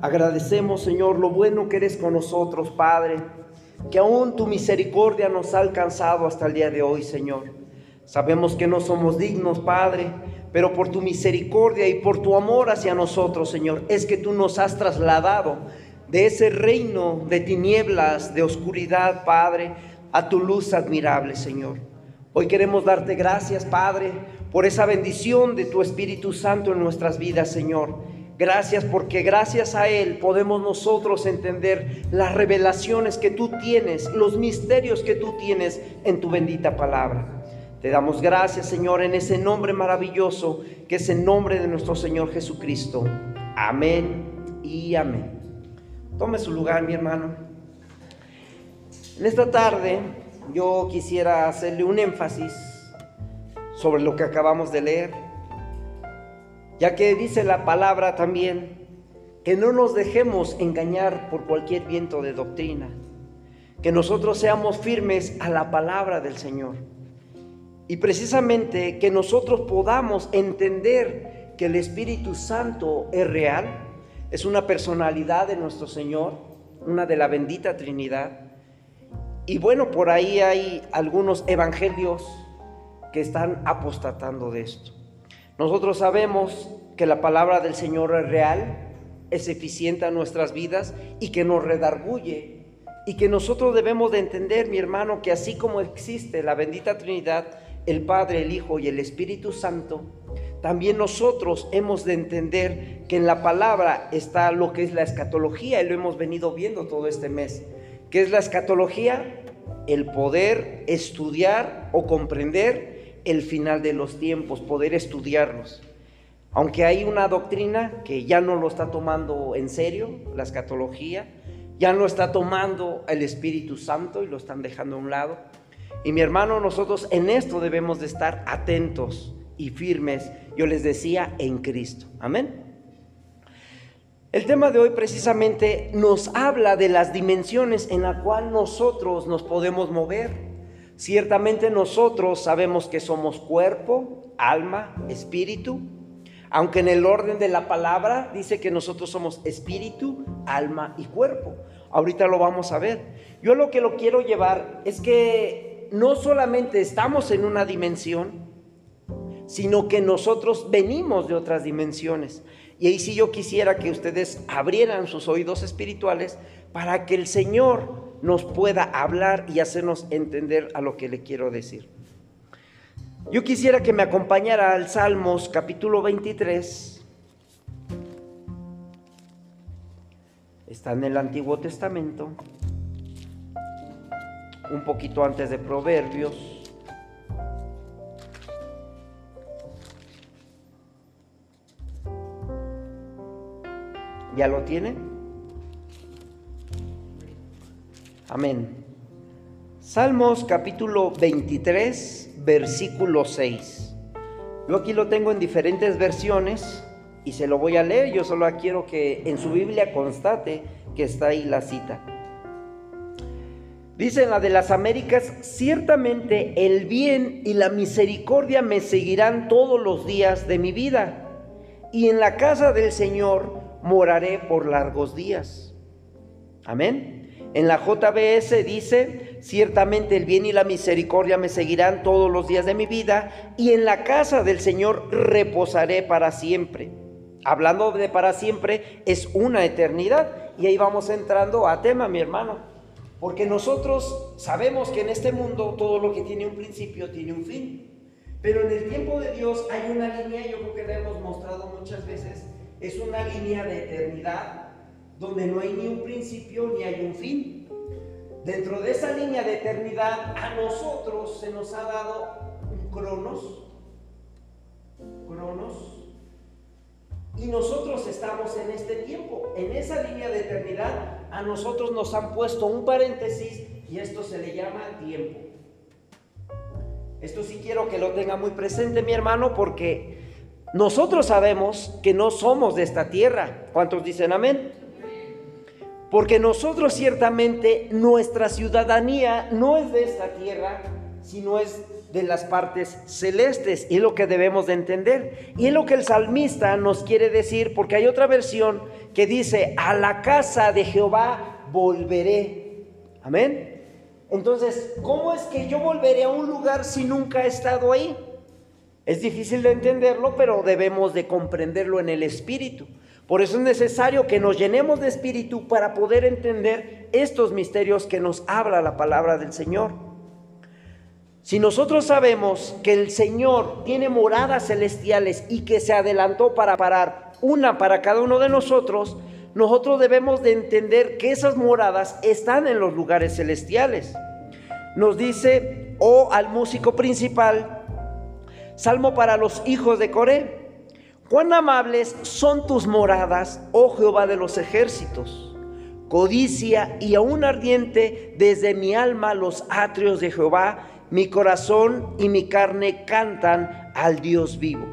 Agradecemos, Señor, lo bueno que eres con nosotros, Padre, que aún tu misericordia nos ha alcanzado hasta el día de hoy, Señor. Sabemos que no somos dignos, Padre, pero por tu misericordia y por tu amor hacia nosotros, Señor, es que tú nos has trasladado de ese reino de tinieblas, de oscuridad, Padre, a tu luz admirable, Señor. Hoy queremos darte gracias, Padre, por esa bendición de tu Espíritu Santo en nuestras vidas, Señor. Gracias porque gracias a Él podemos nosotros entender las revelaciones que tú tienes, los misterios que tú tienes en tu bendita palabra. Te damos gracias, Señor, en ese nombre maravilloso que es el nombre de nuestro Señor Jesucristo. Amén y amén. Tome su lugar, mi hermano. En esta tarde yo quisiera hacerle un énfasis sobre lo que acabamos de leer, ya que dice la palabra también que no nos dejemos engañar por cualquier viento de doctrina, que nosotros seamos firmes a la palabra del Señor y precisamente que nosotros podamos entender que el Espíritu Santo es real, es una personalidad de nuestro Señor, una de la bendita Trinidad. Y bueno, por ahí hay algunos evangelios que están apostatando de esto. Nosotros sabemos que la palabra del Señor es real, es eficiente a nuestras vidas y que nos redarguye y que nosotros debemos de entender, mi hermano, que así como existe la bendita Trinidad, el Padre, el Hijo y el Espíritu Santo, también nosotros hemos de entender que en la palabra está lo que es la escatología y lo hemos venido viendo todo este mes. ¿Qué es la escatología? El poder estudiar o comprender el final de los tiempos, poder estudiarlos. Aunque hay una doctrina que ya no lo está tomando en serio, la escatología, ya no está tomando el Espíritu Santo y lo están dejando a un lado. Y mi hermano, nosotros en esto debemos de estar atentos y firmes, yo les decía, en Cristo. Amén. El tema de hoy precisamente nos habla de las dimensiones en la cual nosotros nos podemos mover. Ciertamente nosotros sabemos que somos cuerpo, alma, espíritu, aunque en el orden de la palabra dice que nosotros somos espíritu, alma y cuerpo. Ahorita lo vamos a ver. Yo lo que lo quiero llevar es que no solamente estamos en una dimensión, sino que nosotros venimos de otras dimensiones. Y ahí sí yo quisiera que ustedes abrieran sus oídos espirituales para que el Señor nos pueda hablar y hacernos entender a lo que le quiero decir. Yo quisiera que me acompañara al Salmos capítulo 23. Está en el Antiguo Testamento, un poquito antes de Proverbios. ¿Ya lo tienen? Amén. Salmos capítulo 23, versículo 6. Yo aquí lo tengo en diferentes versiones y se lo voy a leer. Yo solo quiero que en su Biblia constate que está ahí la cita. Dice en la de las Américas, ciertamente el bien y la misericordia me seguirán todos los días de mi vida, y en la casa del Señor moraré por largos días. Amén. En la JBS dice, ciertamente el bien y la misericordia me seguirán todos los días de mi vida y en la casa del Señor reposaré para siempre. Hablando de para siempre es una eternidad y ahí vamos entrando a tema, mi hermano. Porque nosotros sabemos que en este mundo todo lo que tiene un principio tiene un fin. Pero en el tiempo de Dios hay una línea, yo creo que la hemos mostrado muchas veces, es una línea de eternidad donde no hay ni un principio ni hay un fin. Dentro de esa línea de eternidad, a nosotros se nos ha dado un cronos, cronos, y nosotros estamos en este tiempo. En esa línea de eternidad, a nosotros nos han puesto un paréntesis y esto se le llama tiempo. Esto sí quiero que lo tenga muy presente mi hermano porque nosotros sabemos que no somos de esta tierra. ¿Cuántos dicen amén? Porque nosotros ciertamente nuestra ciudadanía no es de esta tierra, sino es de las partes celestes y es lo que debemos de entender. Y es lo que el salmista nos quiere decir porque hay otra versión que dice, a la casa de Jehová volveré. Amén. Entonces, ¿cómo es que yo volveré a un lugar si nunca he estado ahí? Es difícil de entenderlo, pero debemos de comprenderlo en el espíritu. Por eso es necesario que nos llenemos de espíritu para poder entender estos misterios que nos habla la palabra del Señor. Si nosotros sabemos que el Señor tiene moradas celestiales y que se adelantó para parar una para cada uno de nosotros, nosotros debemos de entender que esas moradas están en los lugares celestiales. Nos dice, o al músico principal, Salmo para los hijos de Coré. Cuán amables son tus moradas, oh Jehová de los ejércitos. Codicia y aún ardiente desde mi alma los atrios de Jehová, mi corazón y mi carne cantan al Dios vivo.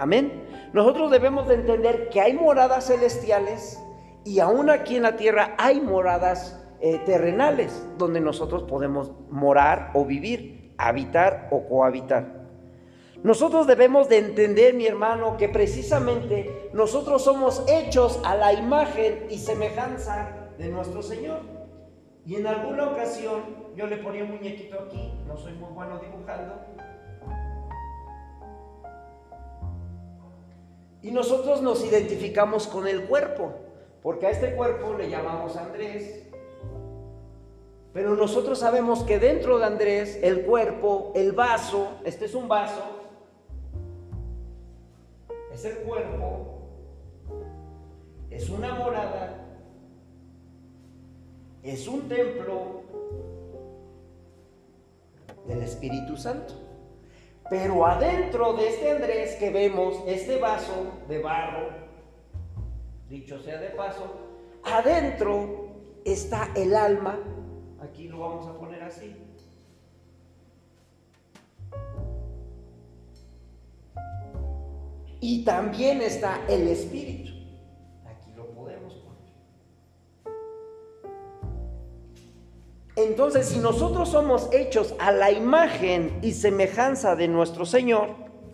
Amén. Nosotros debemos de entender que hay moradas celestiales y aún aquí en la tierra hay moradas eh, terrenales donde nosotros podemos morar o vivir, habitar o cohabitar. Nosotros debemos de entender, mi hermano, que precisamente nosotros somos hechos a la imagen y semejanza de nuestro Señor. Y en alguna ocasión yo le ponía un muñequito aquí, no soy muy bueno dibujando. Y nosotros nos identificamos con el cuerpo, porque a este cuerpo le llamamos Andrés. Pero nosotros sabemos que dentro de Andrés, el cuerpo, el vaso, este es un vaso, es el cuerpo, es una morada, es un templo del Espíritu Santo. Pero adentro de este Andrés que vemos, este vaso de barro, dicho sea de paso, adentro está el alma, aquí lo vamos a poner así, y también está el Espíritu. Aquí lo podemos poner. Entonces, si nosotros somos hechos a la imagen y semejanza de nuestro Señor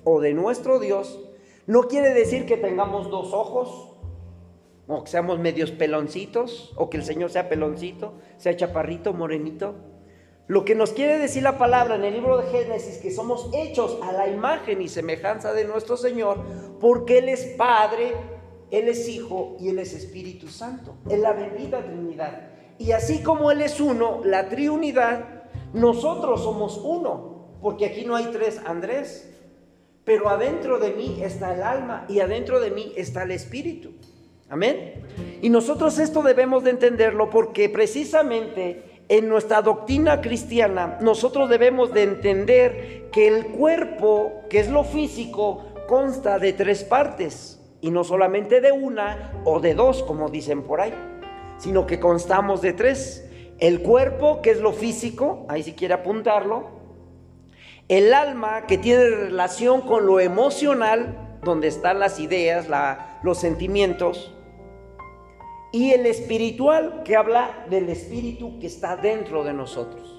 o de nuestro Dios, no quiere decir que tengamos dos ojos, o que seamos medios peloncitos, o que el Señor sea peloncito, sea chaparrito, morenito. Lo que nos quiere decir la palabra en el libro de Génesis, que somos hechos a la imagen y semejanza de nuestro Señor, porque Él es Padre, Él es Hijo y Él es Espíritu Santo, en la bendita Trinidad. Y así como Él es uno, la Trinidad, nosotros somos uno, porque aquí no hay tres Andrés, pero adentro de mí está el alma y adentro de mí está el Espíritu. Amén. Y nosotros esto debemos de entenderlo porque precisamente en nuestra doctrina cristiana nosotros debemos de entender que el cuerpo, que es lo físico, consta de tres partes y no solamente de una o de dos, como dicen por ahí, sino que constamos de tres. El cuerpo, que es lo físico, ahí si quiere apuntarlo. El alma, que tiene relación con lo emocional, donde están las ideas, los sentimientos y el espiritual que habla del espíritu que está dentro de nosotros.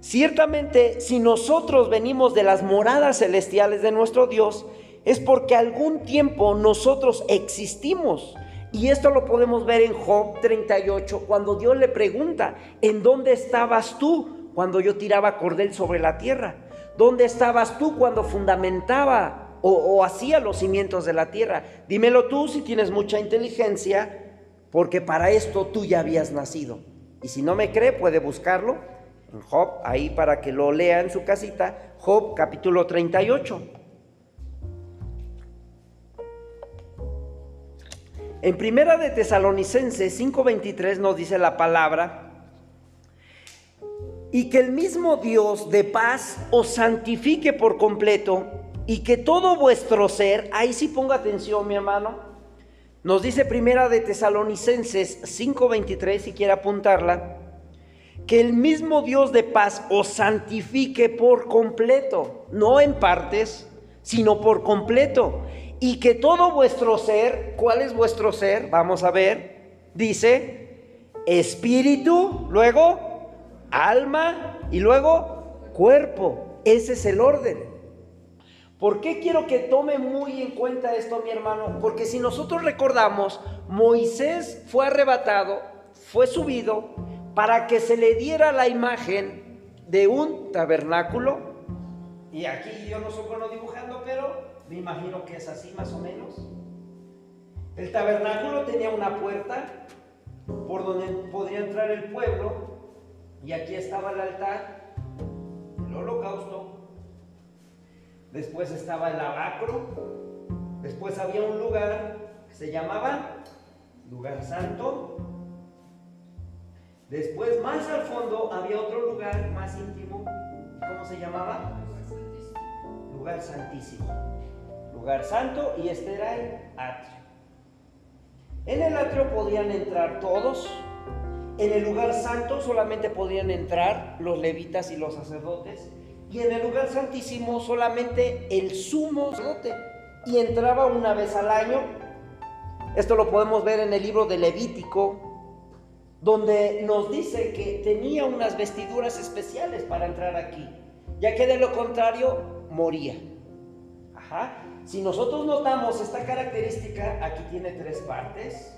Ciertamente, si nosotros venimos de las moradas celestiales de nuestro Dios, es porque algún tiempo nosotros existimos. Y esto lo podemos ver en Job 38, cuando Dios le pregunta, ¿en dónde estabas tú cuando yo tiraba cordel sobre la tierra? ¿Dónde estabas tú cuando fundamentaba o, o hacía los cimientos de la tierra? Dímelo tú si tienes mucha inteligencia porque para esto tú ya habías nacido. Y si no me cree, puede buscarlo en Job, ahí para que lo lea en su casita, Job capítulo 38. En primera de Tesalonicenses 5:23 nos dice la palabra, y que el mismo Dios de paz os santifique por completo y que todo vuestro ser, ahí sí ponga atención mi hermano, nos dice primera de Tesalonicenses 5:23, si quiere apuntarla, que el mismo Dios de paz os santifique por completo, no en partes, sino por completo. Y que todo vuestro ser, ¿cuál es vuestro ser? Vamos a ver, dice, espíritu, luego alma y luego cuerpo. Ese es el orden. ¿Por qué quiero que tome muy en cuenta esto, mi hermano? Porque si nosotros recordamos, Moisés fue arrebatado, fue subido, para que se le diera la imagen de un tabernáculo. Y aquí yo no soy bueno dibujando, pero me imagino que es así más o menos. El tabernáculo tenía una puerta por donde podría entrar el pueblo y aquí estaba el altar, el holocausto, después estaba el lavacro, después había un lugar que se llamaba lugar santo, después más al fondo había otro lugar más íntimo, ¿cómo se llamaba? Lugar santísimo. Lugar santo y este era el atrio. En el atrio podían entrar todos, en el lugar santo solamente podían entrar los levitas y los sacerdotes, y en el lugar santísimo solamente el sumo sacerdote, y entraba una vez al año. Esto lo podemos ver en el libro de Levítico, donde nos dice que tenía unas vestiduras especiales para entrar aquí, ya que de lo contrario moría. Ajá. Si nosotros notamos esta característica, aquí tiene tres partes,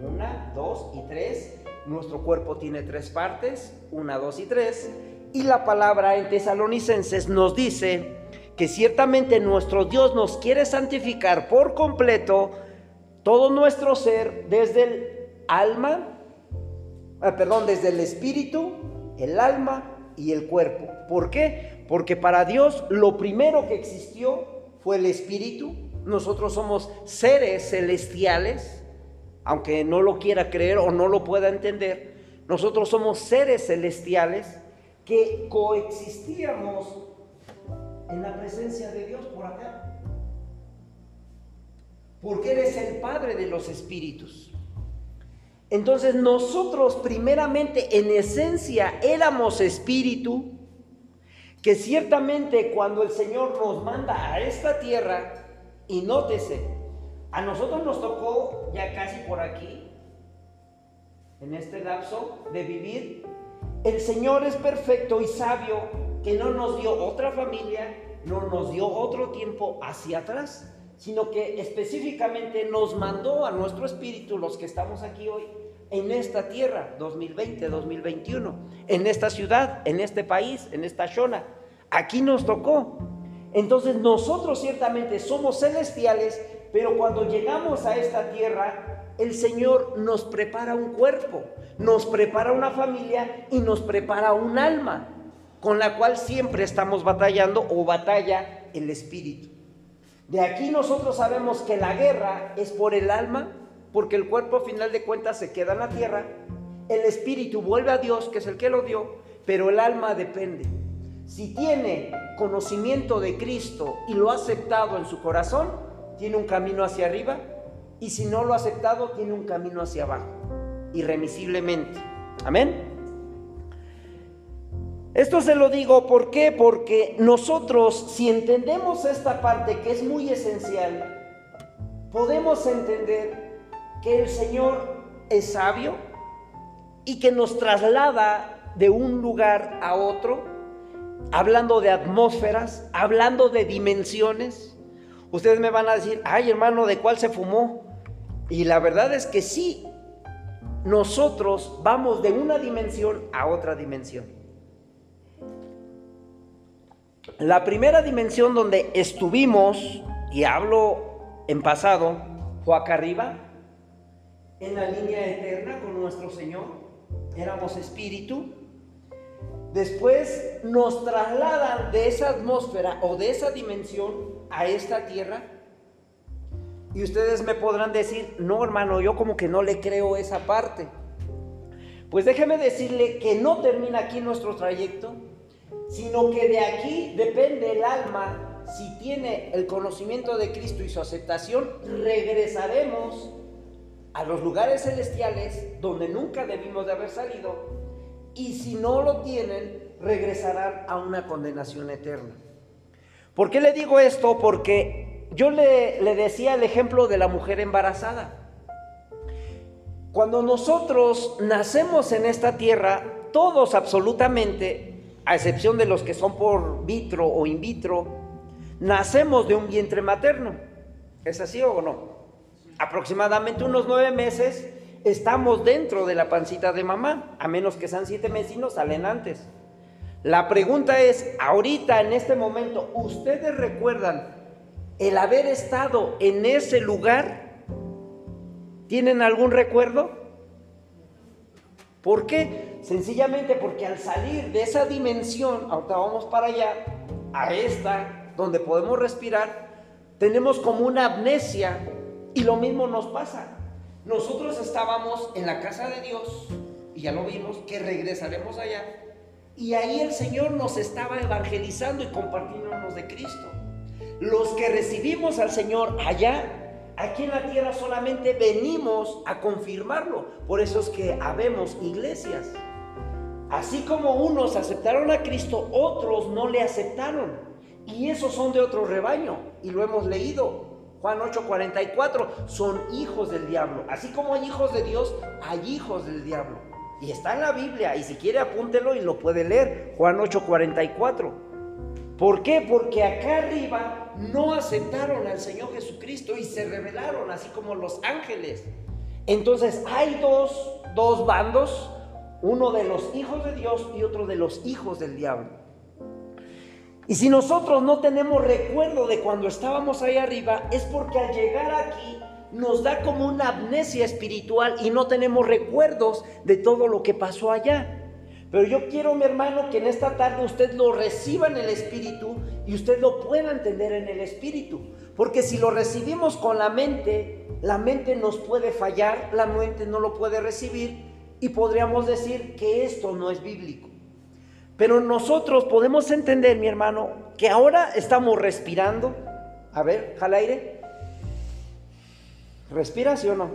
una, dos y tres. Nuestro cuerpo tiene tres partes, una, dos y tres. Y la palabra en tesalonicenses nos dice que ciertamente nuestro Dios nos quiere santificar por completo todo nuestro ser, desde el alma, ah, perdón, desde el espíritu, el alma y el cuerpo. ¿Por qué? Porque para Dios lo primero que existió fue el espíritu. Nosotros somos seres celestiales, aunque no lo quiera creer o no lo pueda entender. Nosotros somos seres celestiales que coexistíamos en la presencia de Dios por acá. Porque Él es el Padre de los Espíritus. Entonces nosotros primeramente en esencia éramos espíritu, que ciertamente cuando el Señor nos manda a esta tierra, y nótese, a nosotros nos tocó ya casi por aquí, en este lapso de vivir el Señor es perfecto y sabio que no nos dio otra familia, no nos dio otro tiempo hacia atrás, sino que específicamente nos mandó a nuestro espíritu, los que estamos aquí hoy, en esta tierra, 2020, 2021, en esta ciudad, en este país, en esta zona. Aquí nos tocó. Entonces nosotros ciertamente somos celestiales, pero cuando llegamos a esta tierra, el Señor nos prepara un cuerpo, nos prepara una familia y nos prepara un alma, con la cual siempre estamos batallando o batalla el espíritu. De aquí nosotros sabemos que la guerra es por el alma, porque el cuerpo a final de cuentas se queda en la tierra, el espíritu vuelve a Dios, que es el que lo dio, pero el alma depende. Si tiene conocimiento de Cristo y lo ha aceptado en su corazón, tiene un camino hacia arriba y si no lo ha aceptado, tiene un camino hacia abajo, irremisiblemente. Amén. Esto se lo digo. Porque nosotros, si entendemos esta parte que es muy esencial, podemos entender que el Señor es sabio y que nos traslada de un lugar a otro, hablando de atmósferas, hablando de dimensiones. Ustedes me van a decir, ay hermano, ¿de cuál se fumó? Y la verdad es que sí, nosotros vamos de una dimensión a otra dimensión. La primera dimensión donde estuvimos, y hablo en pasado, fue acá arriba, en la línea eterna con nuestro Señor. Éramos espíritu. Después nos trasladan de esa atmósfera o de esa dimensión a esta tierra y ustedes me podrán decir, no hermano, yo como que no le creo esa parte. Pues déjeme decirle que no termina aquí nuestro trayecto, sino que de aquí depende el alma, si tiene el conocimiento de Cristo y su aceptación, regresaremos a los lugares celestiales donde nunca debimos de haber salido, y si no lo tienen, regresarán a una condenación eterna. ¿Por qué le digo esto? Porque yo le, decía el ejemplo de la mujer embarazada. Cuando nosotros nacemos en esta tierra, todos absolutamente a excepción de los que son por vitro o in vitro, nacemos de un vientre materno. ¿Es así o no? Aproximadamente unos nueve meses estamos dentro de la pancita de mamá, a menos que sean siete meses y no salen antes. La pregunta es, ahorita, en este momento, ¿ustedes recuerdan el haber estado en ese lugar? ¿Tienen algún recuerdo? ¿Por qué? Sencillamente porque al salir de esa dimensión, ahorita vamos para allá, a esta, donde podemos respirar, tenemos como una amnesia y lo mismo nos pasa. Nosotros estábamos en la casa de Dios y ya lo vimos que regresaremos allá. Y ahí el Señor nos estaba evangelizando y compartiéndonos de Cristo. Los que recibimos al Señor allá, aquí en la tierra solamente venimos a confirmarlo. Por eso es que habemos iglesias. Así como unos aceptaron a Cristo, otros no le aceptaron. Y esos son de otro rebaño. Y lo hemos leído. Juan 8:44, son hijos del diablo. Así como hay hijos de Dios, hay hijos del diablo. Y está en la Biblia, y si quiere apúntelo y lo puede leer, Juan 8:44. ¿Por qué? Porque acá arriba no aceptaron al Señor Jesucristo y se rebelaron, así como los ángeles. Entonces hay dos, dos bandos, uno de los hijos de Dios y otro de los hijos del diablo. Y si nosotros no tenemos recuerdo de cuando estábamos ahí arriba, es porque al llegar aquí nos da como una amnesia espiritual y no tenemos recuerdos de todo lo que pasó allá. Pero yo quiero, mi hermano, que en esta tarde usted lo reciba en el espíritu y usted lo pueda entender en el espíritu. Porque si lo recibimos con la mente, la mente nos puede fallar, la mente no lo puede recibir y podríamos decir que esto no es bíblico. Pero nosotros podemos entender, mi hermano, que ahora estamos respirando. A ver, jala aire. ¿Respira, sí o no?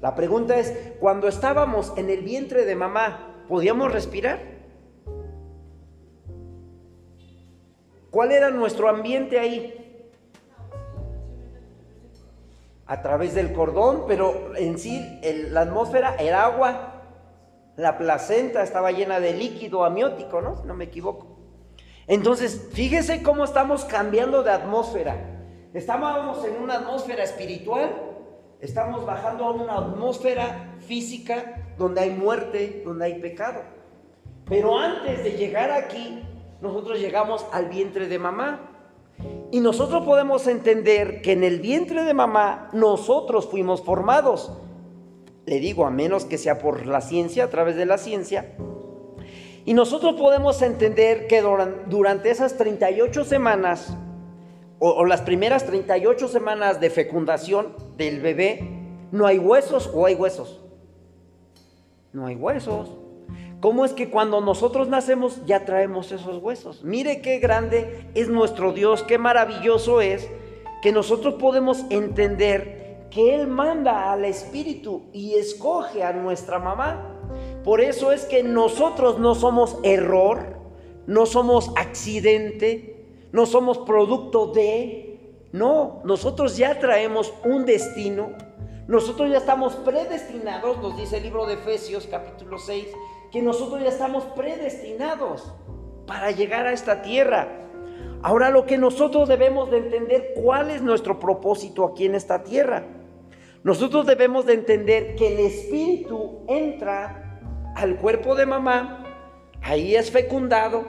La pregunta es, cuando estábamos en el vientre de mamá, ¿podíamos respirar? ¿Cuál era nuestro ambiente ahí? A través del cordón, pero en sí la atmósfera era agua. La placenta estaba llena de líquido amniótico, ¿no? Si no me equivoco. Entonces, fíjese cómo estamos cambiando de atmósfera. Estábamos en una atmósfera espiritual, estamos bajando a una atmósfera física donde hay muerte, donde hay pecado. Pero antes de llegar aquí, nosotros llegamos al vientre de mamá. Y nosotros podemos entender que en el vientre de mamá nosotros fuimos formados le digo, a menos que sea por la ciencia, a través de la ciencia. Y nosotros podemos entender que durante esas 38 semanas, o, las primeras 38 semanas de fecundación del bebé, no hay huesos o hay huesos. No hay huesos. ¿Cómo es que cuando nosotros nacemos ya traemos esos huesos? Mire qué grande es nuestro Dios, qué maravilloso es que nosotros podemos entender que Él manda al Espíritu y escoge a nuestra mamá. Por eso es que nosotros no somos error, no somos accidente, no somos producto de, no, nosotros ya traemos un destino, nosotros ya estamos predestinados, nos dice el libro de Efesios capítulo 6, que nosotros ya estamos predestinados para llegar a esta tierra. Ahora lo que nosotros debemos de entender, ¿cuál es nuestro propósito aquí en esta tierra? Nosotros debemos de entender que el espíritu entra al cuerpo de mamá, ahí es fecundado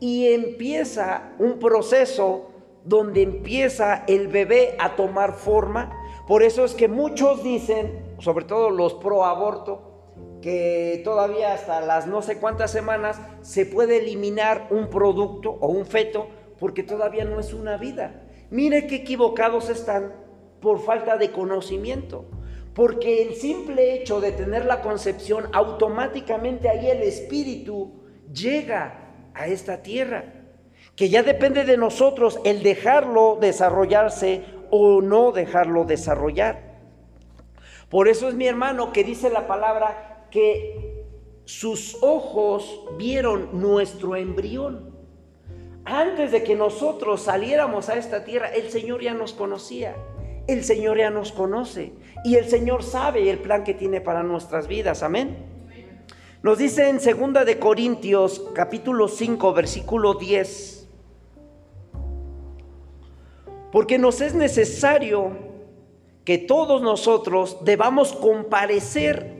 y empieza un proceso donde empieza el bebé a tomar forma. Por eso es que muchos dicen, sobre todo los pro aborto, que todavía hasta las no sé cuántas semanas se puede eliminar un producto o un feto porque todavía no es una vida. Mire qué equivocados están por falta de conocimiento. Porque el simple hecho de tener la concepción, automáticamente ahí el espíritu llega a esta tierra. Que ya depende de nosotros el dejarlo desarrollarse o no dejarlo desarrollar. Por eso es mi hermano que dice la palabra que sus ojos vieron nuestro embrión. Antes de que nosotros saliéramos a esta tierra, el Señor ya nos conocía el Señor ya nos conoce y el Señor sabe el plan que tiene para nuestras vidas. Amén. Nos dice en 2 de Corintios capítulo 5 versículo 10. Porque nos es necesario que todos nosotros debamos comparecer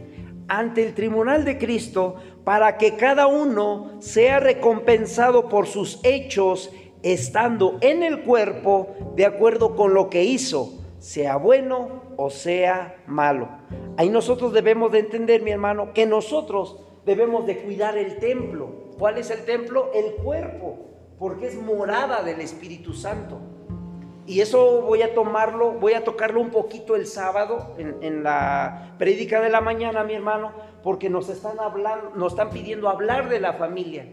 ante el tribunal de Cristo para que cada uno sea recompensado por sus hechos estando en el cuerpo de acuerdo con lo que hizo, sea bueno o sea malo. Ahí nosotros debemos de entender, mi hermano, que nosotros debemos de cuidar el templo. ¿Cuál es el templo? El cuerpo, porque es morada del Espíritu Santo. Y eso voy a tomarlo, voy a tocarlo un poquito el sábado en, la prédica de la mañana, mi hermano, porque nos están hablando, nos están pidiendo hablar de la familia.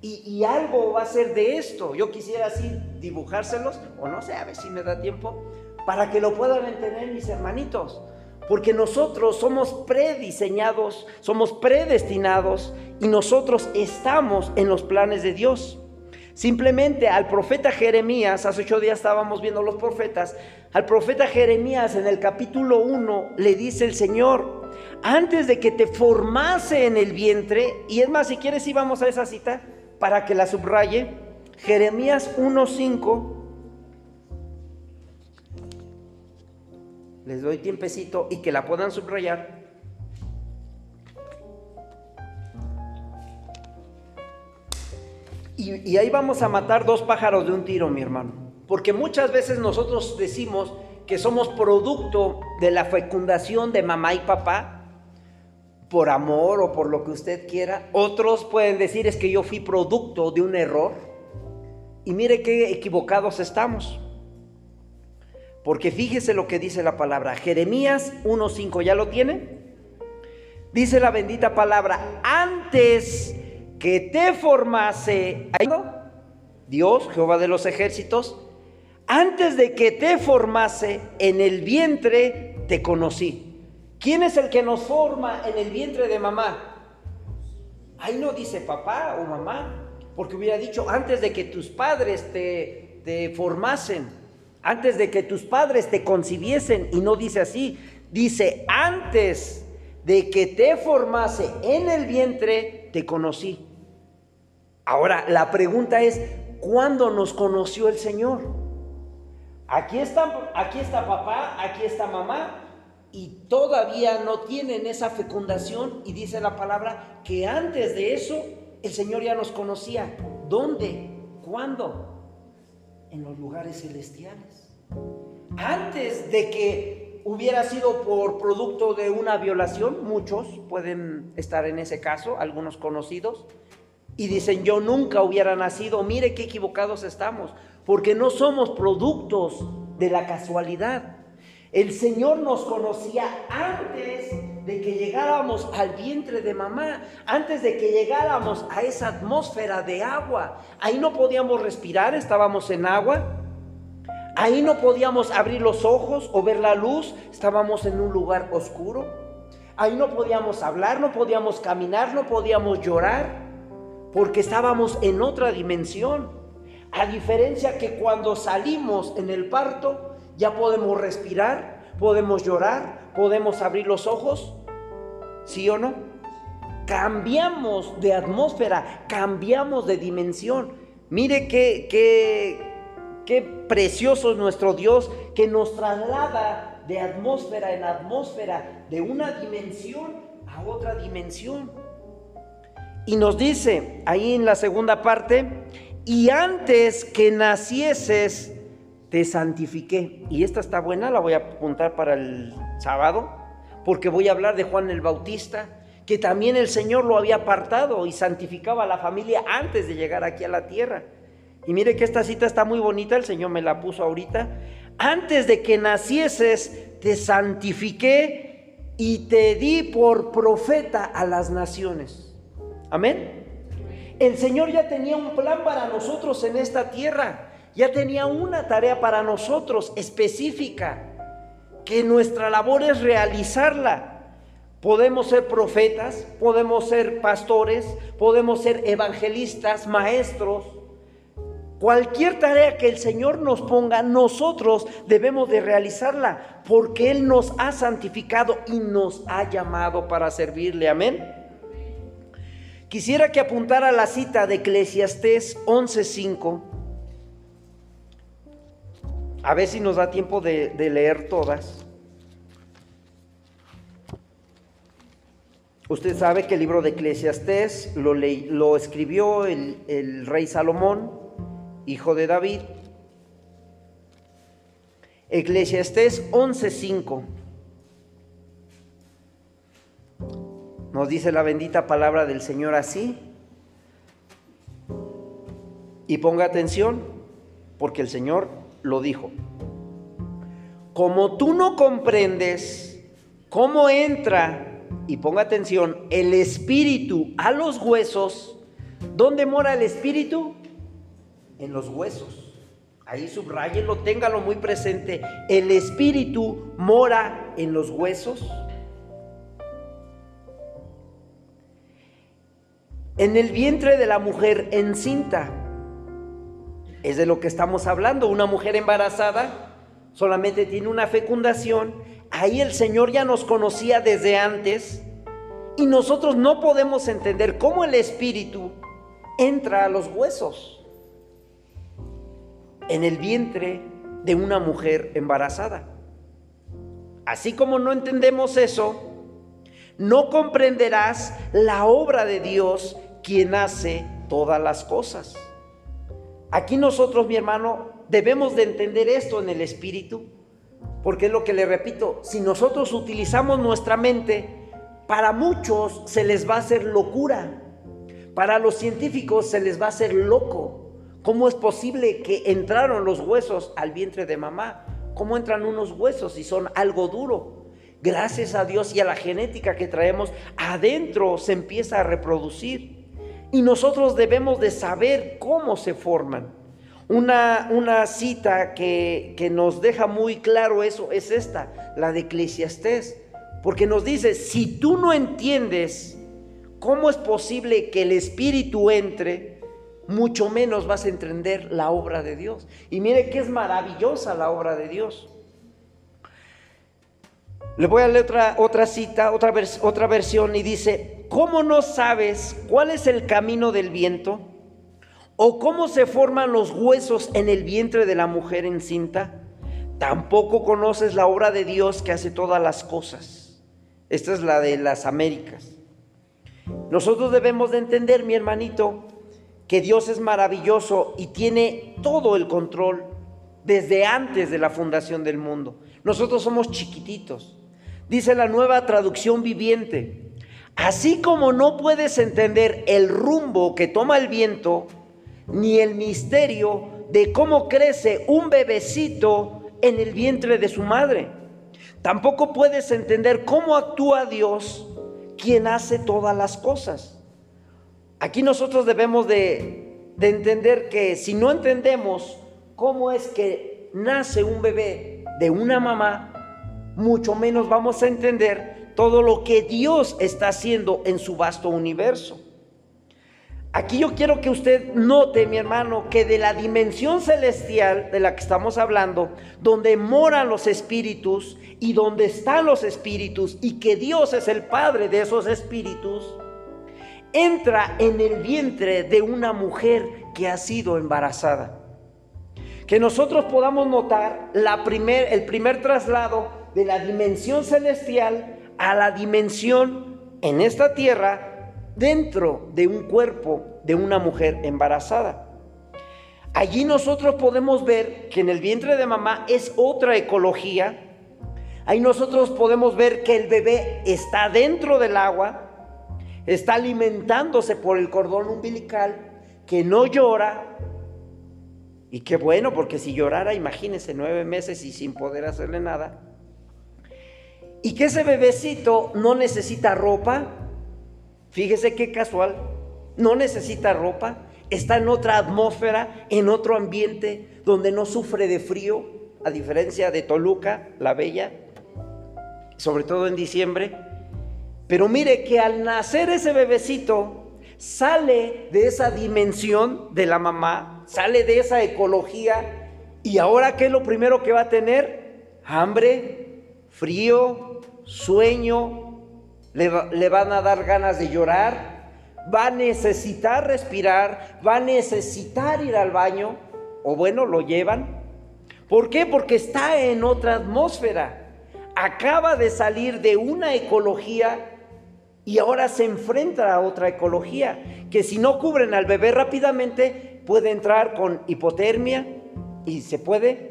Y, algo va a ser de esto. Yo quisiera así dibujárselos, o no sé, a ver si me da tiempo, para que lo puedan entender mis hermanitos. Porque nosotros somos prediseñados, somos predestinados y nosotros estamos en los planes de Dios. Simplemente al profeta Jeremías, hace ocho días estábamos viendo los profetas, al profeta Jeremías en el capítulo 1 le dice el Señor, antes de que te formase en el vientre, y es más, si quieres íbamos a esa cita para que la subraye, Jeremías 1.5, les doy tiempecito y que la puedan subrayar. Y, ahí vamos a matar dos pájaros de un tiro, mi hermano. Porque muchas veces nosotros decimos que somos producto de la fecundación de mamá y papá, por amor o por lo que usted quiera. Otros pueden decir es que yo fui producto de un error. Y mire qué equivocados estamos. Porque fíjese lo que dice la palabra. Jeremías 1.5, ¿ya lo tiene? Dice la bendita palabra, antes que te formase, Dios, Jehová de los ejércitos, antes de que te formase en el vientre, te conocí. ¿Quién es el que nos forma en el vientre de mamá? Ahí no dice papá o mamá, porque hubiera dicho antes de que tus padres te, te formasen, antes de que tus padres te concibiesen, y no dice así, dice antes de que te formase en el vientre, te conocí. Ahora, la pregunta es, ¿cuándo nos conoció el Señor? Aquí está, aquí está papá, aquí está mamá, y todavía no tienen esa fecundación, y dice la palabra que antes de eso el Señor ya nos conocía. ¿Dónde? ¿Cuándo? En los lugares celestiales. Antes de que hubiera sido por producto de una violación, muchos pueden estar en ese caso, algunos conocidos, y dicen, yo nunca hubiera nacido, mire qué equivocados estamos, porque no somos productos de la casualidad. El Señor nos conocía antes de que llegáramos al vientre de mamá, antes de que llegáramos a esa atmósfera de agua. Ahí no podíamos respirar, estábamos en agua. Ahí no podíamos abrir los ojos o ver la luz, estábamos en un lugar oscuro. Ahí no podíamos hablar, no podíamos caminar, no podíamos llorar porque estábamos en otra dimensión. A diferencia que cuando salimos en el parto, ya podemos respirar, podemos llorar, podemos abrir los ojos, ¿sí o no? Cambiamos de atmósfera, cambiamos de dimensión. Mire qué, qué, qué precioso es nuestro Dios que nos traslada de atmósfera en atmósfera, de una dimensión a otra dimensión. Y nos dice ahí en la segunda parte, y antes que nacieses, te santifiqué. Y esta está buena, la voy a apuntar para el sábado, porque voy a hablar de Juan el Bautista, que también el Señor lo había apartado y santificaba a la familia antes de llegar aquí a la tierra. Y mire que esta cita está muy bonita, el Señor me la puso ahorita. Antes de que nacieses, te santifiqué y te di por profeta a las naciones. Amén. El Señor ya tenía un plan para nosotros en esta tierra. Ya tenía una tarea para nosotros específica. Que nuestra labor es realizarla. Podemos ser profetas, podemos ser pastores, podemos ser evangelistas, maestros. Cualquier tarea que el Señor nos ponga, nosotros debemos de realizarla porque Él nos ha santificado y nos ha llamado para servirle. Amén. Quisiera que apuntara la cita de Eclesiastés 11:5. A ver si nos da tiempo de, leer todas. Usted sabe que el libro de Eclesiastés lo, escribió el, el rey Salomón, hijo de David. Eclesiastés 11:5. Nos dice la bendita palabra del Señor así. Y ponga atención, porque el Señor lo dijo. Como tú no comprendes cómo entra, y ponga atención, el espíritu a los huesos, ¿dónde mora el espíritu? En los huesos. Ahí subrayenlo, téngalo muy presente. El espíritu mora en los huesos. En el vientre de la mujer encinta. Es de lo que estamos hablando. Una mujer embarazada solamente tiene una fecundación. Ahí el Señor ya nos conocía desde antes y nosotros no podemos entender cómo el Espíritu entra a los huesos en el vientre de una mujer embarazada. Así como no entendemos eso, no comprenderás la obra de Dios quien hace todas las cosas. Aquí nosotros, mi hermano, debemos de entender esto en el espíritu, porque es lo que le repito, si nosotros utilizamos nuestra mente, para muchos se les va a hacer locura, para los científicos se les va a hacer loco. ¿Cómo es posible que entraron los huesos al vientre de mamá? ¿Cómo entran unos huesos si son algo duro? Gracias a Dios y a la genética que traemos, adentro se empieza a reproducir. Y nosotros debemos de saber cómo se forman. Una, una cita que, que, nos deja muy claro eso es esta, la de Eclesiastés. Porque nos dice, si tú no entiendes cómo es posible que el Espíritu entre, mucho menos vas a entender la obra de Dios. Y mire que es maravillosa la obra de Dios. Le voy a leer otra, otra cita, otra, otra versión y dice, ¿Cómo no sabes cuál es el camino del viento? ¿O cómo se forman los huesos en el vientre de la mujer encinta? Tampoco conoces la obra de Dios que hace todas las cosas. Esta es la de las Américas. Nosotros debemos de entender, mi hermanito, que Dios es maravilloso y tiene todo el control desde antes de la fundación del mundo. Nosotros somos chiquititos. Dice la nueva traducción viviente. Así como no puedes entender el rumbo que toma el viento, ni el misterio de cómo crece un bebecito en el vientre de su madre. Tampoco puedes entender cómo actúa Dios, quien hace todas las cosas. Aquí nosotros debemos de, de entender que si no entendemos cómo es que nace un bebé de una mamá, mucho menos vamos a entender todo lo que Dios está haciendo en su vasto universo. Aquí yo quiero que usted note, mi hermano, que de la dimensión celestial de la que estamos hablando, donde moran los espíritus y donde están los espíritus, y que Dios es el Padre de esos espíritus, entra en el vientre de una mujer que ha sido embarazada. Que nosotros podamos notar el primer traslado de la dimensión celestial a la dimensión en esta tierra dentro de un cuerpo de una mujer embarazada. Allí nosotros podemos ver que en el vientre de mamá es otra ecología. Ahí nosotros podemos ver que el bebé está dentro del agua, está alimentándose por el cordón umbilical, que no llora. Y qué bueno, porque si llorara, imagínese, nueve meses y sin poder hacerle nada. Y que ese bebecito no necesita ropa. Fíjese qué casual. No necesita ropa. Está en otra atmósfera, en otro ambiente donde no sufre de frío, a diferencia de Toluca, la Bella, sobre todo en diciembre. Pero mire que al nacer ese bebecito sale de esa dimensión de la mamá, sale de esa ecología y ahora ¿qué es lo primero que va a tener? Hambre, frío, sueño, le, van a dar ganas de llorar, va a necesitar respirar, va a necesitar ir al baño, o bueno, lo llevan. ¿Por qué? Porque está en otra atmósfera. Acaba de salir de una ecología y ahora se enfrenta a otra ecología, que si no cubren al bebé rápidamente puede entrar con hipotermia y se puede...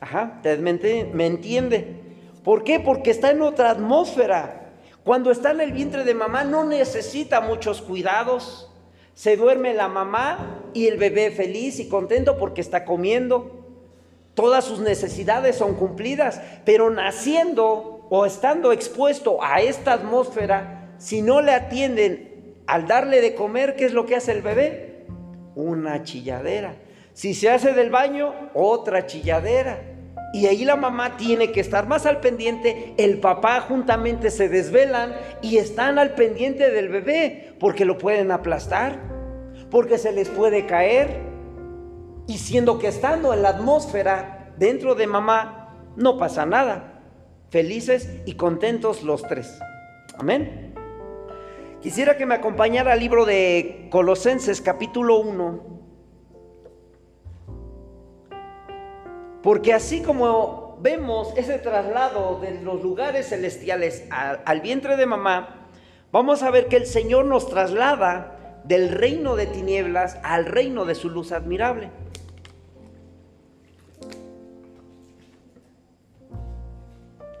Ajá, me entiende. ¿Por qué? Porque está en otra atmósfera. Cuando está en el vientre de mamá no necesita muchos cuidados. Se duerme la mamá y el bebé feliz y contento porque está comiendo. Todas sus necesidades son cumplidas, pero naciendo o estando expuesto a esta atmósfera, si no le atienden al darle de comer, ¿qué es lo que hace el bebé? Una chilladera. Si se hace del baño, otra chilladera. Y ahí la mamá tiene que estar más al pendiente, el papá juntamente se desvelan y están al pendiente del bebé porque lo pueden aplastar, porque se les puede caer. Y siendo que estando en la atmósfera dentro de mamá, no pasa nada. Felices y contentos los tres. Amén. Quisiera que me acompañara al libro de Colosenses capítulo 1 Porque así como vemos ese traslado de los lugares celestiales al, vientre de mamá, vamos a ver que el Señor nos traslada del reino de tinieblas al reino de su luz admirable.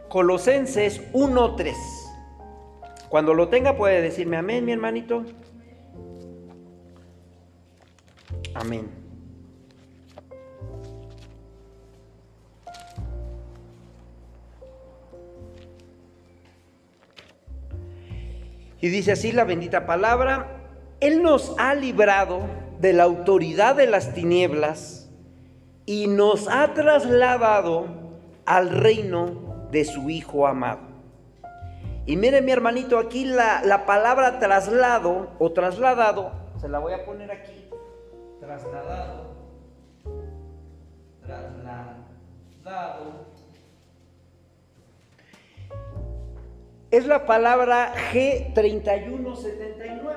Colosenses 1.3. Cuando lo tenga puede decirme amén, mi hermanito. Amén. Y dice así la bendita palabra, Él nos ha librado de la autoridad de las tinieblas y nos ha trasladado al reino de su Hijo amado. Y mire mi hermanito, aquí la, la palabra traslado o trasladado, se la voy a poner aquí, trasladado, trasladado es la palabra G3179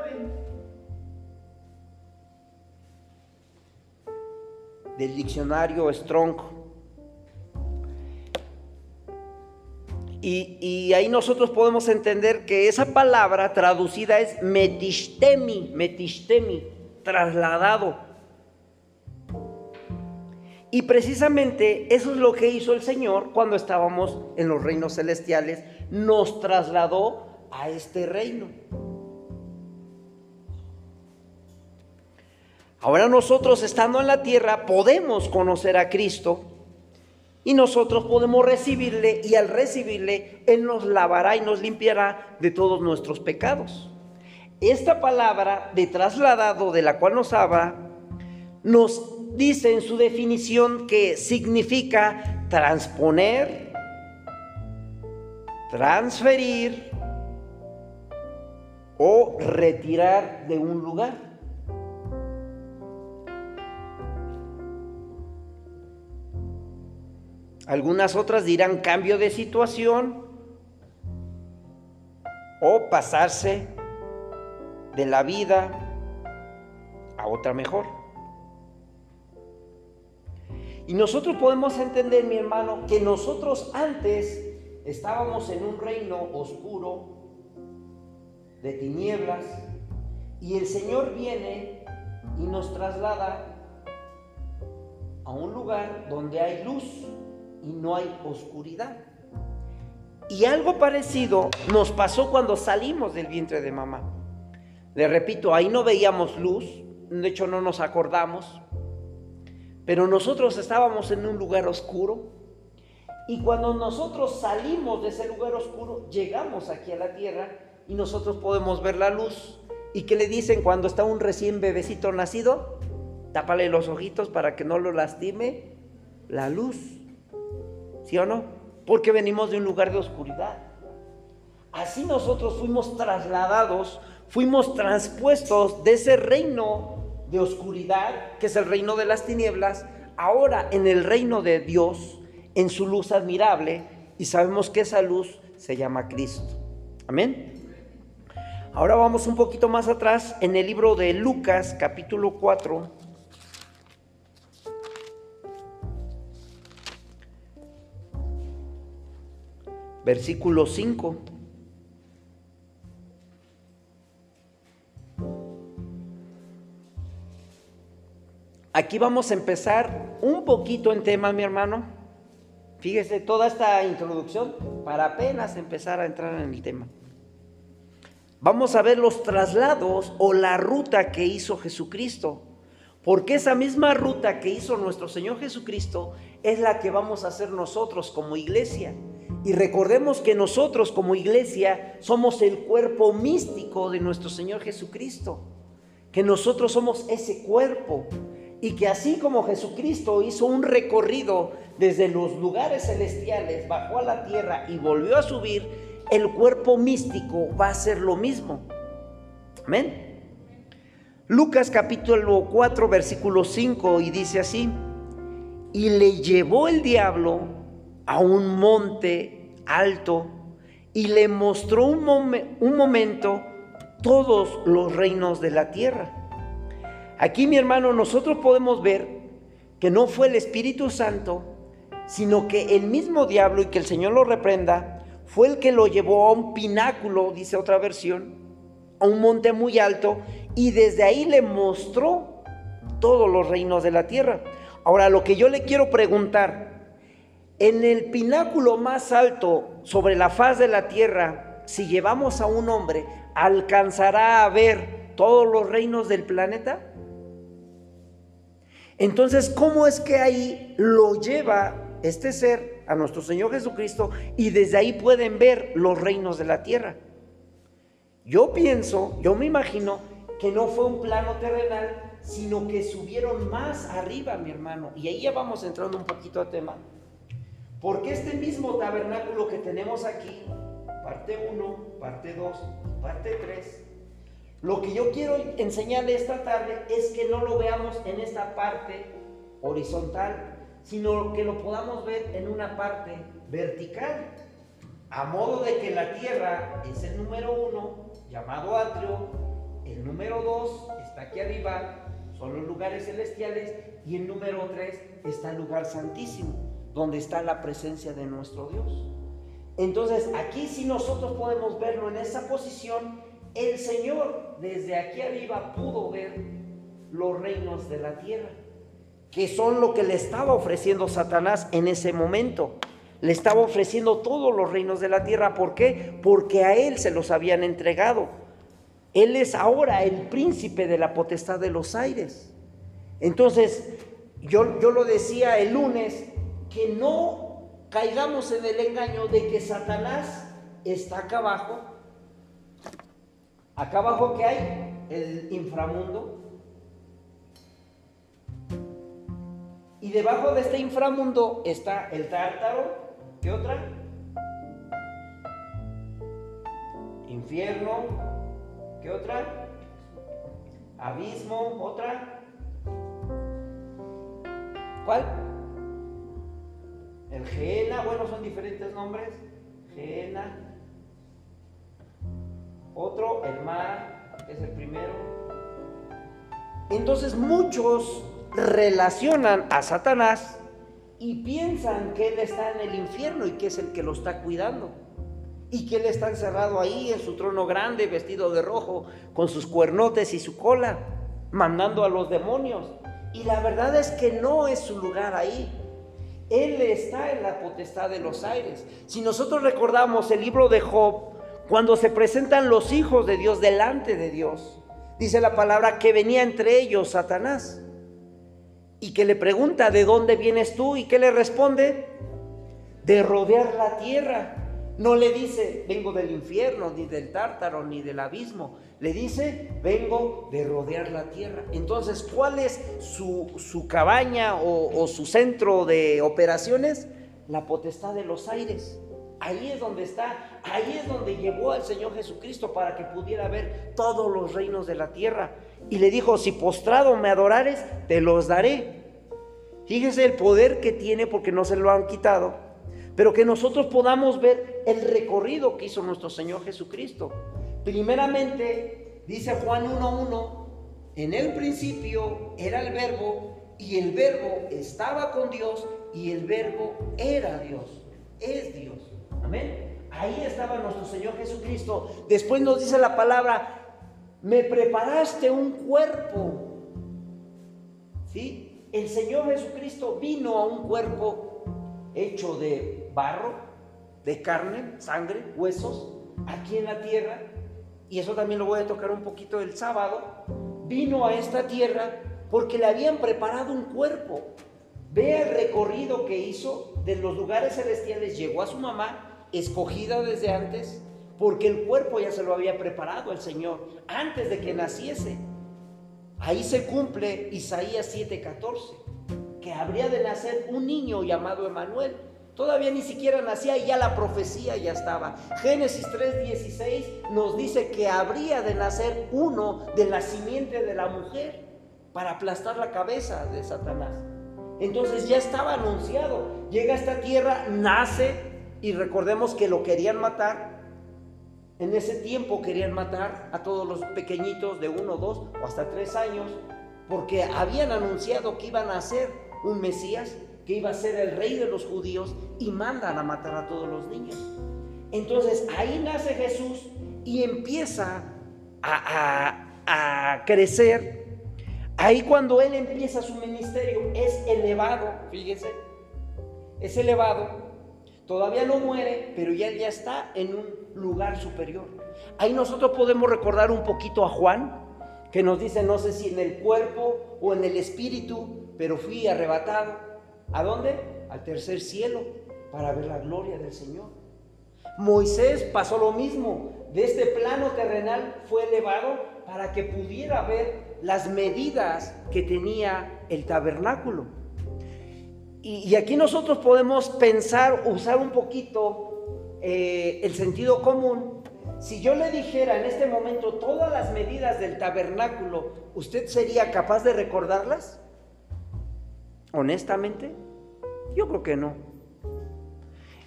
del diccionario Strong. Y, ahí nosotros podemos entender que esa palabra traducida es metishtemi, metishtemi, trasladado. Y precisamente eso es lo que hizo el Señor cuando estábamos en los reinos celestiales nos trasladó a este reino. Ahora nosotros estando en la tierra podemos conocer a Cristo y nosotros podemos recibirle y al recibirle Él nos lavará y nos limpiará de todos nuestros pecados. Esta palabra de trasladado de la cual nos habla nos dice en su definición que significa transponer, transferir o retirar de un lugar. Algunas otras dirán cambio de situación o pasarse de la vida a otra mejor. Y nosotros podemos entender, mi hermano, que nosotros antes estábamos en un reino oscuro, de tinieblas, y el Señor viene y nos traslada a un lugar donde hay luz y no hay oscuridad. Y algo parecido nos pasó cuando salimos del vientre de mamá. Le repito, ahí no veíamos luz, de hecho no nos acordamos, pero nosotros estábamos en un lugar oscuro, y cuando nosotros salimos de ese lugar oscuro, llegamos aquí a la tierra y nosotros podemos ver la luz. ¿Y qué le dicen cuando está un recién bebecito nacido? Tápale los ojitos para que no lo lastime la luz. ¿Sí o no? Porque venimos de un lugar de oscuridad. Así nosotros fuimos trasladados, fuimos transpuestos de ese reino de oscuridad, que es el reino de las tinieblas, ahora en el reino de Dios, en su luz admirable y sabemos que esa luz se llama Cristo. Amén. Ahora vamos un poquito más atrás en el libro de Lucas capítulo 4. Versículo 5. Aquí vamos a empezar un poquito en tema, mi hermano. Fíjese toda esta introducción para apenas empezar a entrar en el tema. Vamos a ver los traslados o la ruta que hizo Jesucristo. Porque esa misma ruta que hizo nuestro Señor Jesucristo es la que vamos a hacer nosotros como iglesia. Y recordemos que nosotros como iglesia somos el cuerpo místico de nuestro Señor Jesucristo. Que nosotros somos ese cuerpo y que así como Jesucristo hizo un recorrido desde los lugares celestiales, bajó a la tierra y volvió a subir, el cuerpo místico va a hacer lo mismo. Amén. Lucas capítulo 4 versículo 5 y dice así, y le llevó el diablo a un monte alto y le mostró un momento todos los reinos de la tierra Aquí, mi hermano, nosotros podemos ver que no fue el Espíritu Santo, sino que el mismo diablo, y que el Señor lo reprenda, fue el que lo llevó a un pináculo, dice otra versión, a un monte muy alto, y desde ahí le mostró todos los reinos de la tierra. Ahora, lo que yo le quiero preguntar, en el pináculo más alto sobre la faz de la tierra, si llevamos a un hombre, ¿alcanzará a ver todos los reinos del planeta? Entonces, ¿cómo es que ahí lo lleva este ser a nuestro Señor Jesucristo y desde ahí pueden ver los reinos de la tierra? Yo pienso, yo me imagino que no fue un plano terrenal, sino que subieron más arriba, mi hermano. Y ahí ya vamos entrando un poquito a tema. Porque este mismo tabernáculo que tenemos aquí, parte 1, parte 2, parte 3, lo que yo quiero enseñarle esta tarde es que no lo veamos en esta parte horizontal, sino que lo podamos ver en una parte vertical. A modo de que la tierra es el número uno, llamado atrio, el número dos está aquí arriba, son los lugares celestiales, y el número tres está el lugar santísimo, donde está la presencia de nuestro Dios. Entonces, aquí si nosotros podemos verlo en esa posición, el Señor desde aquí arriba pudo ver los reinos de la tierra, que son lo que le estaba ofreciendo Satanás en ese momento. Le estaba ofreciendo todos los reinos de la tierra. ¿Por qué? Porque a él se los habían entregado. Él es ahora el príncipe de la potestad de los aires. Entonces, yo, yo lo decía el lunes, que no caigamos en el engaño de que Satanás está acá abajo Acá abajo que hay el inframundo. Y debajo de este inframundo está el tártaro. ¿Qué otra? Infierno. ¿Qué otra? Abismo. ¿Otra? ¿Cuál? El Geena. Bueno, son diferentes nombres. Geena. Otro, el mar, es el primero. Entonces muchos relacionan a Satanás y piensan que él está en el infierno y que es el que lo está cuidando. Y que él está encerrado ahí en su trono grande, vestido de rojo, con sus cuernotes y su cola, mandando a los demonios. Y la verdad es que no es su lugar ahí. Él está en la potestad de los aires. Si nosotros recordamos el libro de Job, cuando se presentan los hijos de Dios delante de Dios, dice la palabra que venía entre ellos Satanás y que le pregunta, ¿de dónde vienes tú? ¿Y qué le responde? De rodear la tierra. No le dice, vengo del infierno, ni del tártaro, ni del abismo. Le dice, vengo de rodear la tierra. Entonces, ¿cuál es su, cabaña o, o su centro de operaciones? La potestad de los aires. Ahí es donde está, ahí es donde llevó al Señor Jesucristo para que pudiera ver todos los reinos de la tierra. Y le dijo, si postrado me adorares, te los daré. Fíjese el poder que tiene porque no se lo han quitado, pero que nosotros podamos ver el recorrido que hizo nuestro Señor Jesucristo. Primeramente, dice Juan 1.1, en el principio era el verbo y el verbo estaba con Dios y el verbo era Dios, es Dios. Ahí estaba nuestro Señor Jesucristo. Después nos dice la palabra, me preparaste un cuerpo. ¿Sí? El Señor Jesucristo vino a un cuerpo hecho de barro, de carne, sangre, huesos, aquí en la tierra. Y eso también lo voy a tocar un poquito el sábado. Vino a esta tierra porque le habían preparado un cuerpo. Vea el recorrido que hizo de los lugares celestiales. Llegó a su mamá, escogida desde antes, porque el cuerpo ya se lo había preparado el Señor antes de que naciese. Ahí se cumple Isaías 7:14, que habría de nacer un niño llamado Emanuel. Todavía ni siquiera nacía y ya la profecía ya estaba. Génesis 3:16 nos dice que habría de nacer uno de la simiente de la mujer para aplastar la cabeza de Satanás. Entonces ya estaba anunciado. Llega a esta tierra, nace y recordemos que lo querían matar. En ese tiempo querían matar a todos los pequeñitos de uno, dos o hasta tres años porque habían anunciado que iban a ser un Mesías, que iba a ser el rey de los judíos y mandan a matar a todos los niños. Entonces ahí nace Jesús y empieza a, a crecer Ahí cuando él empieza su ministerio es elevado, fíjense, es elevado. Todavía no muere, pero ya, ya está en un lugar superior. Ahí nosotros podemos recordar un poquito a Juan, que nos dice, no sé si en el cuerpo o en el espíritu, pero fui arrebatado. ¿A dónde? Al tercer cielo, para ver la gloria del Señor. Moisés pasó lo mismo. De este plano terrenal fue elevado para que pudiera ver las medidas que tenía el tabernáculo. Y, aquí nosotros podemos pensar, usar un poquito eh, el sentido común. Si yo le dijera en este momento todas las medidas del tabernáculo, ¿usted sería capaz de recordarlas? Honestamente, yo creo que no.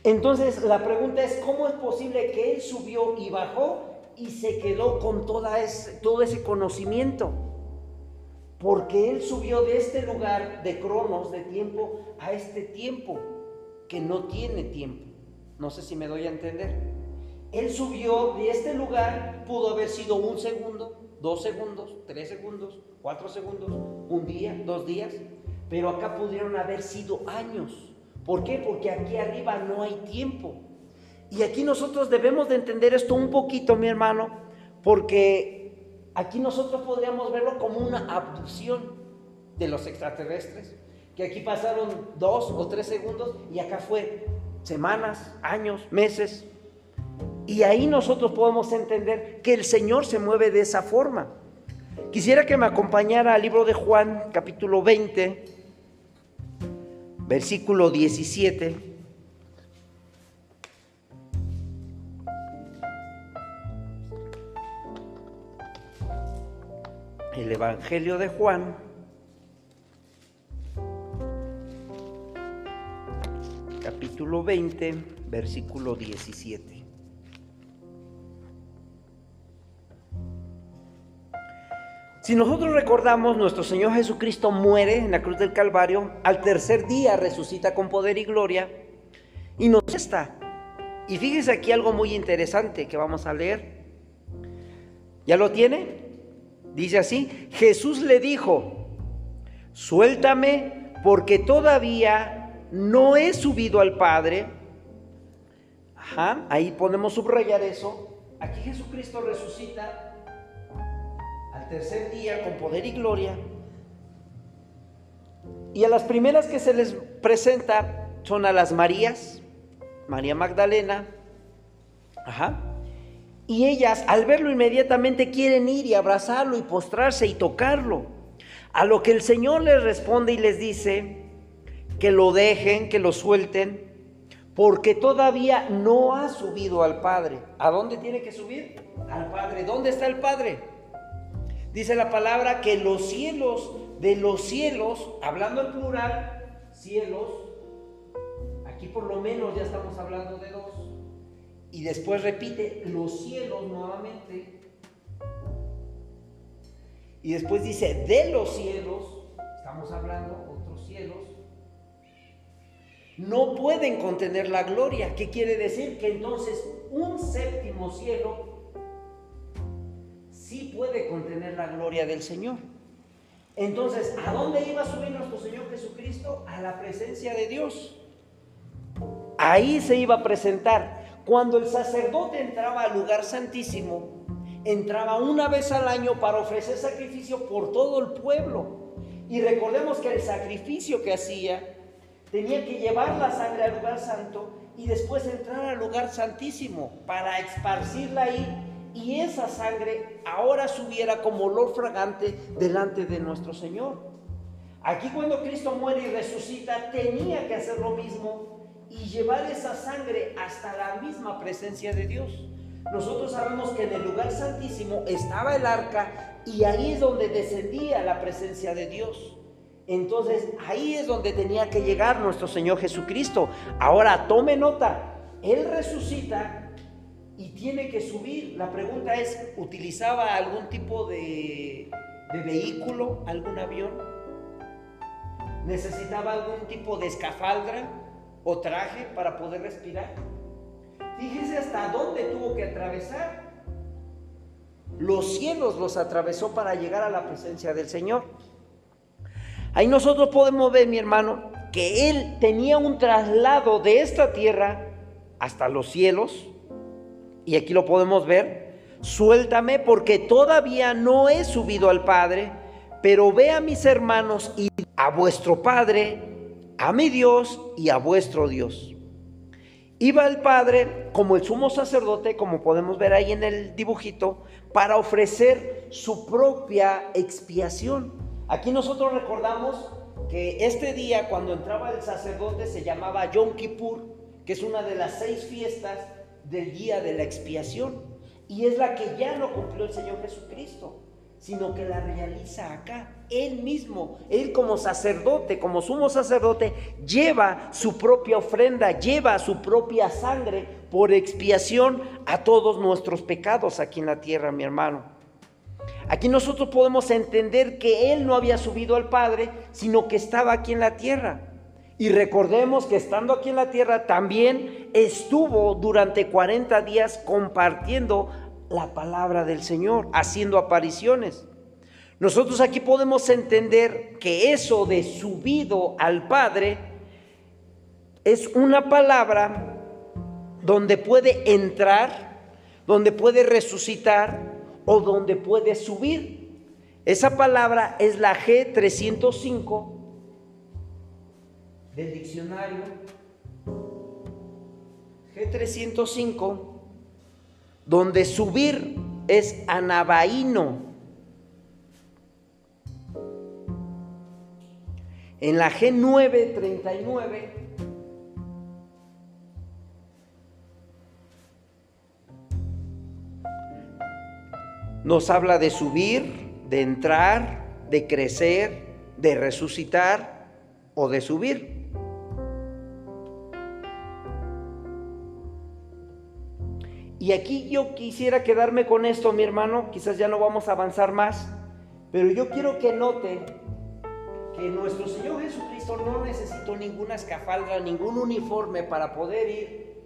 Entonces la pregunta es, ¿cómo es posible que él subió y bajó y se quedó con toda ese, todo ese conocimiento? Porque Él subió de este lugar de cronos, de tiempo, a este tiempo que no tiene tiempo. No sé si me doy a entender. Él subió de este lugar, pudo haber sido un segundo, dos segundos, tres segundos, cuatro segundos, un día, dos días, pero acá pudieron haber sido años. ¿Por qué? Porque aquí arriba no hay tiempo. Y aquí nosotros debemos de entender esto un poquito, mi hermano, porque Aquí nosotros podríamos verlo como una abducción de los extraterrestres, que aquí pasaron dos o tres segundos y acá fue semanas, años, meses. Y ahí nosotros podemos entender que el Señor se mueve de esa forma. Quisiera que me acompañara al libro de Juan, capítulo 20, versículo 17. El Evangelio de Juan, capítulo 20, versículo 17. Si nosotros recordamos, nuestro Señor Jesucristo muere en la cruz del Calvario, al tercer día resucita con poder y gloria y nos está. Y fíjese aquí algo muy interesante que vamos a leer. ¿Ya lo tiene? Dice así, Jesús le dijo, suéltame porque todavía no he subido al Padre. Ajá, ahí podemos subrayar eso. Aquí Jesucristo resucita al tercer día con poder y gloria. Y a las primeras que se les presenta son a las Marías, María Magdalena, ajá, y ellas, al verlo inmediatamente, quieren ir y abrazarlo y postrarse y tocarlo. A lo que el Señor les responde y les dice que lo dejen, que lo suelten, porque todavía no ha subido al Padre. ¿A dónde tiene que subir? Al Padre. ¿Dónde está el Padre? Dice la palabra que los cielos, de los cielos, hablando en plural, cielos, aquí por lo menos ya estamos hablando de dos Y después repite los cielos nuevamente. Y después dice de los cielos, estamos hablando otros cielos, no pueden contener la gloria. ¿Qué quiere decir? Que entonces un séptimo cielo sí puede contener la gloria del Señor. Entonces, ¿a dónde iba a subir nuestro Señor Jesucristo? A la presencia de Dios. Ahí se iba a presentar. Cuando el sacerdote entraba al lugar santísimo, entraba una vez al año para ofrecer sacrificio por todo el pueblo. Y recordemos que el sacrificio que hacía tenía que llevar la sangre al lugar santo y después entrar al lugar santísimo para esparcirla ahí y esa sangre ahora subiera como olor fragante delante de nuestro Señor. Aquí cuando Cristo muere y resucita, tenía que hacer lo mismo y llevar esa sangre hasta la misma presencia de Dios. Nosotros sabemos que en el lugar santísimo estaba el arca y ahí es donde descendía la presencia de Dios. Entonces ahí es donde tenía que llegar nuestro Señor Jesucristo. Ahora tome nota, Él resucita y tiene que subir. La pregunta es, ¿utilizaba algún tipo de, vehículo, algún avión? ¿Necesitaba algún tipo de escafaldra o traje para poder respirar? Fíjese hasta dónde tuvo que atravesar. Los cielos los atravesó para llegar a la presencia del Señor. Ahí nosotros podemos ver, mi hermano, que Él tenía un traslado de esta tierra hasta los cielos. Y aquí lo podemos ver. Suéltame porque todavía no he subido al Padre, pero ve a mis hermanos y a vuestro Padre, a mi Dios y a vuestro Dios. Iba el Padre como el sumo sacerdote, como podemos ver ahí en el dibujito, para ofrecer su propia expiación. Aquí nosotros recordamos que este día cuando entraba el sacerdote se llamaba Yom Kippur, que es una de las seis fiestas del día de la expiación. Y es la que ya no cumplió el Señor Jesucristo, sino que la realiza acá. Él mismo, él como sacerdote, como sumo sacerdote, lleva su propia ofrenda, lleva su propia sangre por expiación a todos nuestros pecados aquí en la tierra, mi hermano. Aquí nosotros podemos entender que Él no había subido al Padre, sino que estaba aquí en la tierra. Y recordemos que estando aquí en la tierra también estuvo durante 40 días compartiendo la palabra del Señor, haciendo apariciones. Nosotros aquí podemos entender que eso de subido al Padre es una palabra donde puede entrar, donde puede resucitar, o donde puede subir. Esa palabra es la G305 del diccionario. G305, donde subir es anabaíno. En la G939 Nos habla de subir, de entrar, de crecer, de resucitar o de subir. Y aquí yo quisiera quedarme con esto, mi hermano, quizás ya no vamos a avanzar más, pero yo quiero que note nuestro Señor Jesucristo no necesitó ninguna escafalda, ningún uniforme para poder ir,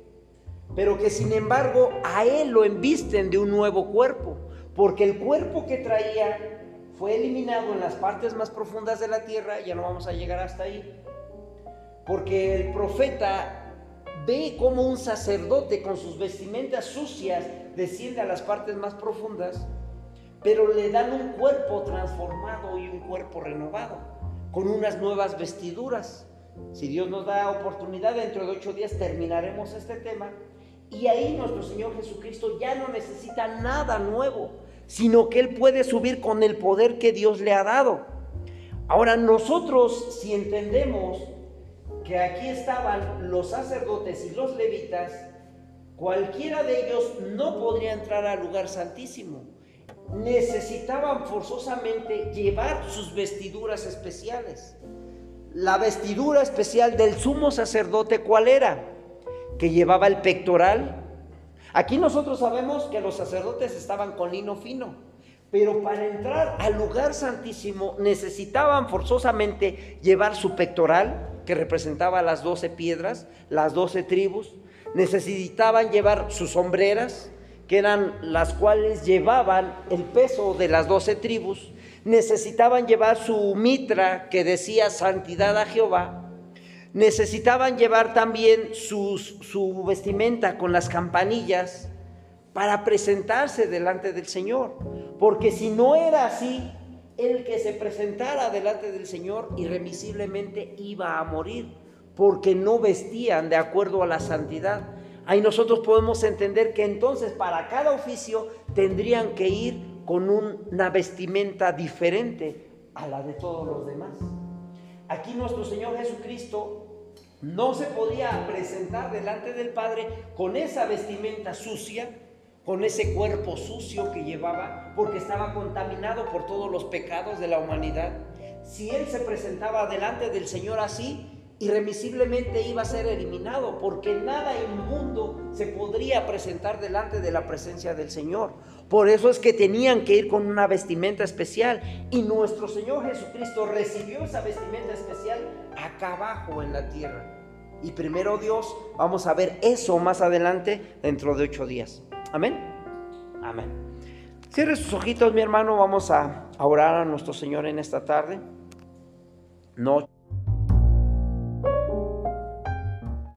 pero que sin embargo a Él lo embisten de un nuevo cuerpo porque el cuerpo que traía fue eliminado en las partes más profundas de la tierra, ya no vamos a llegar hasta ahí, porque el profeta ve como un sacerdote con sus vestimentas sucias desciende a las partes más profundas, pero le dan un cuerpo transformado y un cuerpo renovado, con unas nuevas vestiduras. Si Dios nos da oportunidad, dentro de ocho días terminaremos este tema. Y ahí nuestro Señor Jesucristo ya no necesita nada nuevo, sino que Él puede subir con el poder que Dios le ha dado. Ahora nosotros, si entendemos que aquí estaban los sacerdotes y los levitas, cualquiera de ellos no podría entrar al lugar santísimo. Necesitaban forzosamente llevar sus vestiduras especiales. La vestidura especial del sumo sacerdote, ¿cuál era? Que llevaba el pectoral, Aquí nosotros sabemos que los sacerdotes estaban con lino fino, pero para entrar al lugar santísimo necesitaban forzosamente llevar su pectoral, que representaba las doce piedras, las doce tribus, necesitaban llevar sus sombreras, que eran las cuales llevaban el peso de las doce tribus, necesitaban llevar su mitra que decía santidad a Jehová, necesitaban llevar también su vestimenta con las campanillas para presentarse delante del Señor, porque si no era así, el que se presentara delante del Señor irremisiblemente iba a morir, porque no vestían de acuerdo a la santidad. Ahí nosotros podemos entender que entonces para cada oficio tendrían que ir con una vestimenta diferente a la de todos los demás. Aquí nuestro Señor Jesucristo no se podía presentar delante del Padre con esa vestimenta sucia, con ese cuerpo sucio que llevaba, porque estaba contaminado por todos los pecados de la humanidad. Si Él se presentaba delante del Señor así, irremisiblemente iba a ser eliminado, porque nada inmundo se podría presentar delante de la presencia del Señor. Por eso es que tenían que ir con una vestimenta especial. Y nuestro Señor Jesucristo recibió esa vestimenta especial acá abajo en la tierra. Y primero Dios, vamos a ver eso más adelante dentro de ocho días. Amén. Amén. Cierre sus ojitos, mi hermano. Vamos a orar a nuestro Señor en esta tarde. No.